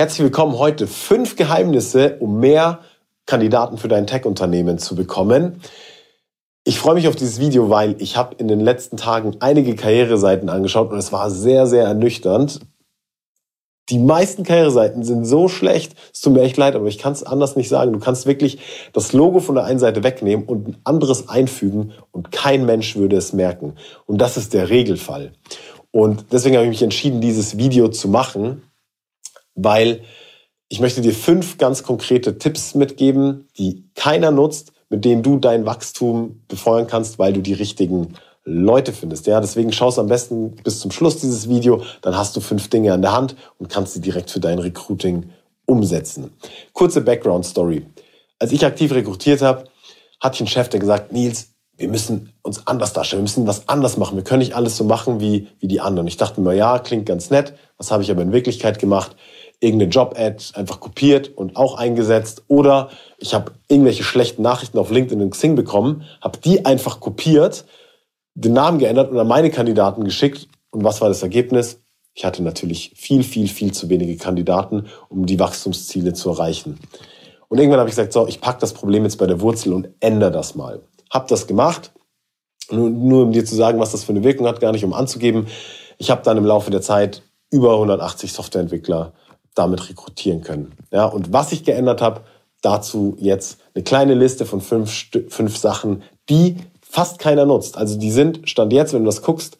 Herzlich willkommen heute. Fünf Geheimnisse, um mehr Kandidaten für dein Tech-Unternehmen zu bekommen. Ich freue mich auf dieses Video, weil ich habe in den letzten Tagen einige Karriereseiten angeschaut und es war sehr, sehr ernüchternd. Die meisten Karriereseiten sind so schlecht, es tut mir echt leid, aber ich kann es anders nicht sagen. Du kannst wirklich das Logo von der einen Seite wegnehmen und ein anderes einfügen und kein Mensch würde es merken. Und das ist der Regelfall. Und deswegen habe ich mich entschieden, dieses Video zu machen, weil ich möchte dir fünf ganz konkrete Tipps mitgeben, die keiner nutzt, mit denen du dein Wachstum befeuern kannst, weil du die richtigen Leute findest. Ja, deswegen schaust am besten bis zum Schluss dieses Video, dann hast du fünf Dinge an der Hand und kannst sie direkt für dein Recruiting umsetzen. Kurze Background Story. Als ich aktiv rekrutiert habe, hatte ich einen Chef, der gesagt, Nils, wir müssen uns anders darstellen, wir müssen was anders machen. Wir können nicht alles so machen wie, wie die anderen. Ich dachte mir, ja, klingt ganz nett. Was habe ich aber in Wirklichkeit gemacht? Irgendeine Job-Ad einfach kopiert und auch eingesetzt. Oder ich habe irgendwelche schlechten Nachrichten auf LinkedIn und Xing bekommen, habe die einfach kopiert, den Namen geändert und an meine Kandidaten geschickt. Und was war das Ergebnis? Ich hatte natürlich viel, viel, viel zu wenige Kandidaten, um die Wachstumsziele zu erreichen. Und irgendwann habe ich gesagt, so, ich packe das Problem jetzt bei der Wurzel und ändere das mal. Hab das gemacht. Nur, nur um dir zu sagen, was das für eine Wirkung hat, gar nicht um anzugeben. Ich habe dann im Laufe der Zeit über 180 Softwareentwickler damit rekrutieren können. Ja, und was ich geändert habe, dazu jetzt eine kleine Liste von fünf, fünf Sachen, die fast keiner nutzt. Also die sind, stand jetzt, wenn du das guckst,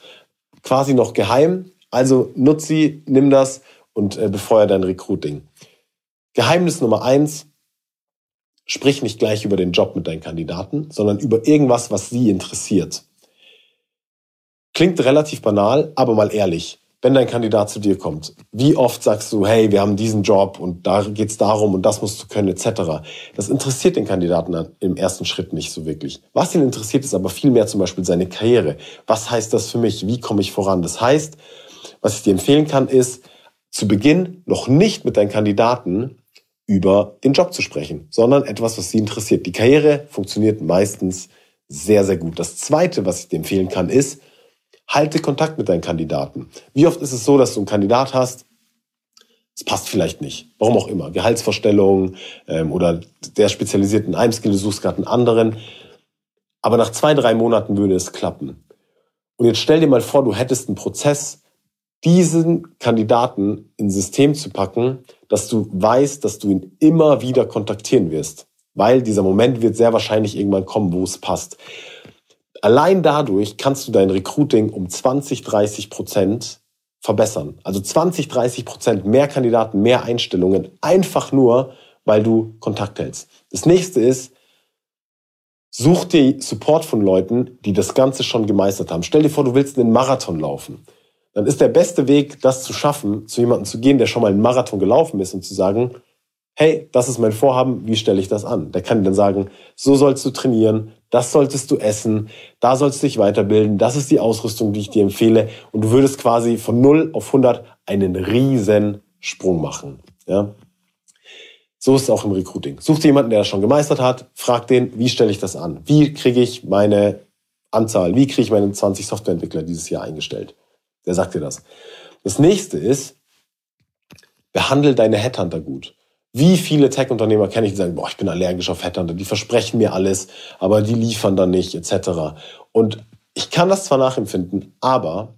quasi noch geheim. Also nutz sie, nimm das und äh, befeuer dein Recruiting. Geheimnis Nummer eins, sprich nicht gleich über den Job mit deinen Kandidaten, sondern über irgendwas, was sie interessiert. Klingt relativ banal, aber mal ehrlich wenn dein Kandidat zu dir kommt, wie oft sagst du, hey, wir haben diesen Job und da geht's darum und das musst du können, etc. Das interessiert den Kandidaten im ersten Schritt nicht so wirklich. Was ihn interessiert, ist aber viel mehr zum Beispiel seine Karriere. Was heißt das für mich? Wie komme ich voran? Das heißt, was ich dir empfehlen kann, ist, zu Beginn noch nicht mit deinen Kandidaten über den Job zu sprechen, sondern etwas, was sie interessiert. Die Karriere funktioniert meistens sehr, sehr gut. Das Zweite, was ich dir empfehlen kann, ist, halte Kontakt mit deinen Kandidaten. Wie oft ist es so, dass du einen Kandidat hast, es passt vielleicht nicht. Warum auch immer. Gehaltsvorstellungen ähm, oder der spezialisiert in einem Skill, du suchst gerade einen anderen. Aber nach zwei, drei Monaten würde es klappen. Und jetzt stell dir mal vor, du hättest einen Prozess, diesen Kandidaten ins System zu packen, dass du weißt, dass du ihn immer wieder kontaktieren wirst. Weil dieser Moment wird sehr wahrscheinlich irgendwann kommen, wo es passt. Allein dadurch kannst du dein Recruiting um 20, 30 Prozent verbessern. Also 20, 30 Prozent mehr Kandidaten, mehr Einstellungen, einfach nur, weil du Kontakt hältst. Das nächste ist, such dir Support von Leuten, die das Ganze schon gemeistert haben. Stell dir vor, du willst einen Marathon laufen. Dann ist der beste Weg, das zu schaffen, zu jemandem zu gehen, der schon mal einen Marathon gelaufen ist und zu sagen, hey, das ist mein Vorhaben, wie stelle ich das an? Der kann dann sagen, so sollst du trainieren, das solltest du essen, da sollst du dich weiterbilden, das ist die Ausrüstung, die ich dir empfehle. Und du würdest quasi von 0 auf 100 einen riesen Sprung machen. Ja? So ist es auch im Recruiting. Such dir jemanden, der das schon gemeistert hat, frag den, wie stelle ich das an? Wie kriege ich meine Anzahl, wie kriege ich meine 20 Softwareentwickler dieses Jahr eingestellt? Der sagt dir das. Das nächste ist, behandle deine Headhunter gut. Wie viele Tech-Unternehmer kenne ich, die sagen, boah, ich bin allergisch auf Headhunter, die versprechen mir alles, aber die liefern dann nicht, etc. Und ich kann das zwar nachempfinden, aber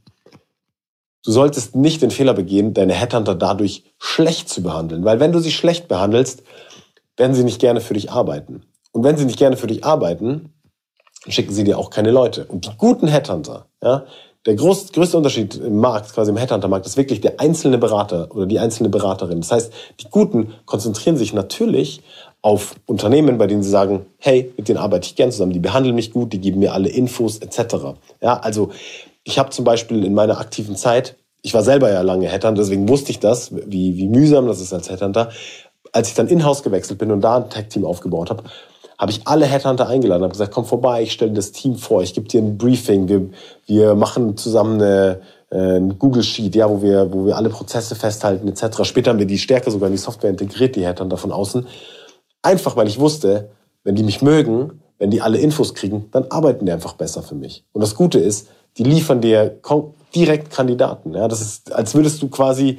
du solltest nicht den Fehler begehen, deine Headhunter dadurch schlecht zu behandeln. Weil wenn du sie schlecht behandelst, werden sie nicht gerne für dich arbeiten. Und wenn sie nicht gerne für dich arbeiten, schicken sie dir auch keine Leute. Und die guten Headhunter, ja, der groß, größte Unterschied im Markt, quasi im Headhunter-Markt, ist wirklich der einzelne Berater oder die einzelne Beraterin. Das heißt, die Guten konzentrieren sich natürlich auf Unternehmen, bei denen sie sagen, hey, mit denen arbeite ich gern zusammen, die behandeln mich gut, die geben mir alle Infos etc. Ja, also ich habe zum Beispiel in meiner aktiven Zeit, ich war selber ja lange Headhunter, deswegen wusste ich das, wie, wie mühsam das ist als Headhunter. Als ich dann in-house gewechselt bin und da ein Tech-Team aufgebaut habe, habe ich alle Headhunter eingeladen, habe gesagt, komm vorbei, ich stelle das Team vor, ich gebe dir ein Briefing, wir, wir machen zusammen eine, äh, ein Google Sheet, ja, wo wir, wo wir alle Prozesse festhalten etc. Später haben wir die Stärke sogar in die Software integriert, die Headhunter von außen. Einfach, weil ich wusste, wenn die mich mögen, wenn die alle Infos kriegen, dann arbeiten die einfach besser für mich. Und das Gute ist, die liefern dir direkt Kandidaten. Ja, das ist, als würdest du quasi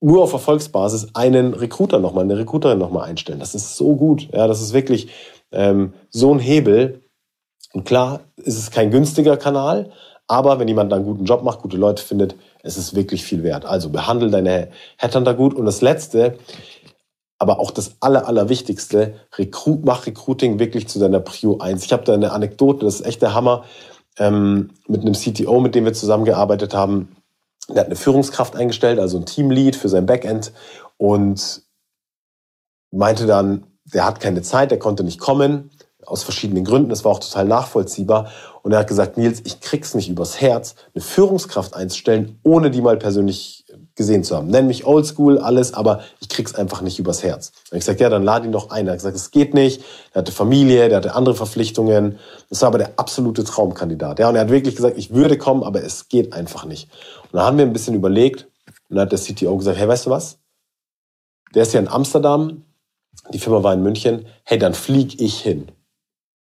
nur auf Erfolgsbasis einen Recruiter nochmal, eine Recruiterin nochmal einstellen. Das ist so gut. Ja, das ist wirklich ähm, so ein Hebel. Und klar, ist es kein günstiger Kanal, aber wenn jemand einen guten Job macht, gute Leute findet, es ist wirklich viel wert. Also behandle deine Headhunter gut. Und das Letzte, aber auch das Aller, Allerwichtigste, Recruit, mach Recruiting wirklich zu deiner Prio 1. Ich habe da eine Anekdote, das ist echt der Hammer, ähm, mit einem CTO, mit dem wir zusammengearbeitet haben. Der hat eine Führungskraft eingestellt, also ein Teamlead für sein Backend und meinte dann, der hat keine Zeit, der konnte nicht kommen aus verschiedenen Gründen. Das war auch total nachvollziehbar. Und er hat gesagt, Nils, ich krieg's nicht übers Herz, eine Führungskraft einzustellen, ohne die mal persönlich gesehen zu haben. Nenn mich oldschool, alles, aber ich krieg's einfach nicht übers Herz. Und ich gesagt, ja, dann lade ihn doch ein. Er hat gesagt, es geht nicht. Er hatte Familie, der hatte andere Verpflichtungen. Das war aber der absolute Traumkandidat. Ja, und er hat wirklich gesagt, ich würde kommen, aber es geht einfach nicht. Und dann haben wir ein bisschen überlegt und dann hat der CTO gesagt, hey, weißt du was? Der ist ja in Amsterdam, die Firma war in München. Hey, dann flieg ich hin.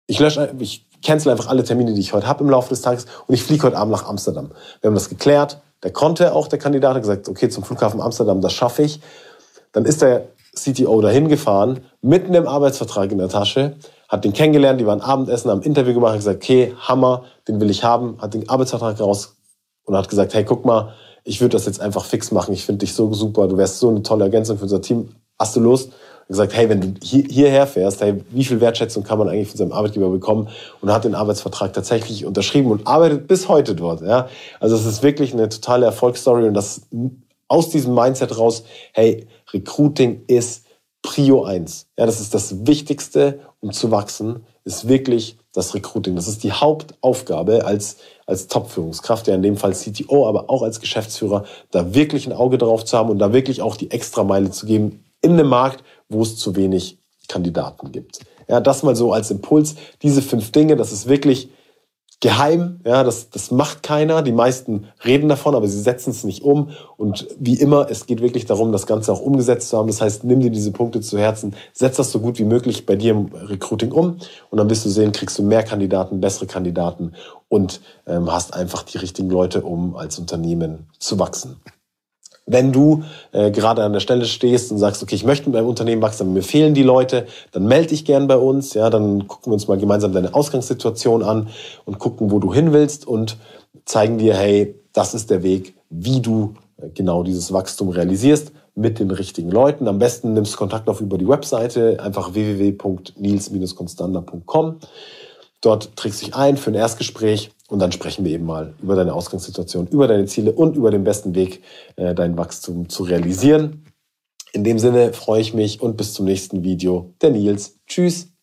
Ich lösche, ich cancel einfach alle Termine, die ich heute habe im Laufe des Tages und ich fliege heute Abend nach Amsterdam. Wir haben das geklärt. Der konnte auch, der Kandidat, hat gesagt, okay, zum Flughafen Amsterdam, das schaffe ich. Dann ist der CTO dahin gefahren, mit einem Arbeitsvertrag in der Tasche, hat den kennengelernt, die waren Abendessen, haben ein Interview gemacht, hat gesagt, okay, Hammer, den will ich haben, hat den Arbeitsvertrag raus und hat gesagt, hey, guck mal, ich würde das jetzt einfach fix machen, ich finde dich so super, du wärst so eine tolle Ergänzung für unser Team, hast du Lust? gesagt, hey, wenn du hier, hierher fährst, hey, wie viel Wertschätzung kann man eigentlich von seinem Arbeitgeber bekommen? Und hat den Arbeitsvertrag tatsächlich unterschrieben und arbeitet bis heute dort. Ja? Also es ist wirklich eine totale Erfolgsstory und das aus diesem Mindset raus, hey, Recruiting ist Prio 1. Ja, das ist das Wichtigste, um zu wachsen, ist wirklich das Recruiting. Das ist die Hauptaufgabe als, als Top-Führungskraft, ja in dem Fall CTO, aber auch als Geschäftsführer, da wirklich ein Auge drauf zu haben und da wirklich auch die Extrameile zu geben in einem Markt, wo es zu wenig Kandidaten gibt. Ja, das mal so als Impuls. Diese fünf Dinge, das ist wirklich geheim. Ja, das, das macht keiner. Die meisten reden davon, aber sie setzen es nicht um. Und wie immer, es geht wirklich darum, das Ganze auch umgesetzt zu haben. Das heißt, nimm dir diese Punkte zu Herzen, setz das so gut wie möglich bei dir im Recruiting um. Und dann wirst du sehen, kriegst du mehr Kandidaten, bessere Kandidaten und ähm, hast einfach die richtigen Leute, um als Unternehmen zu wachsen. Wenn du äh, gerade an der Stelle stehst und sagst, okay, ich möchte mit meinem Unternehmen wachsen, aber mir fehlen die Leute, dann melde dich gern bei uns. Ja, dann gucken wir uns mal gemeinsam deine Ausgangssituation an und gucken, wo du hin willst und zeigen dir, hey, das ist der Weg, wie du äh, genau dieses Wachstum realisierst mit den richtigen Leuten. Am besten nimmst Kontakt auf über die Webseite, einfach www.nils-constander.com. Dort trägst du dich ein für ein Erstgespräch und dann sprechen wir eben mal über deine Ausgangssituation, über deine Ziele und über den besten Weg, äh, dein Wachstum zu realisieren. In dem Sinne freue ich mich und bis zum nächsten Video. Der Nils. Tschüss.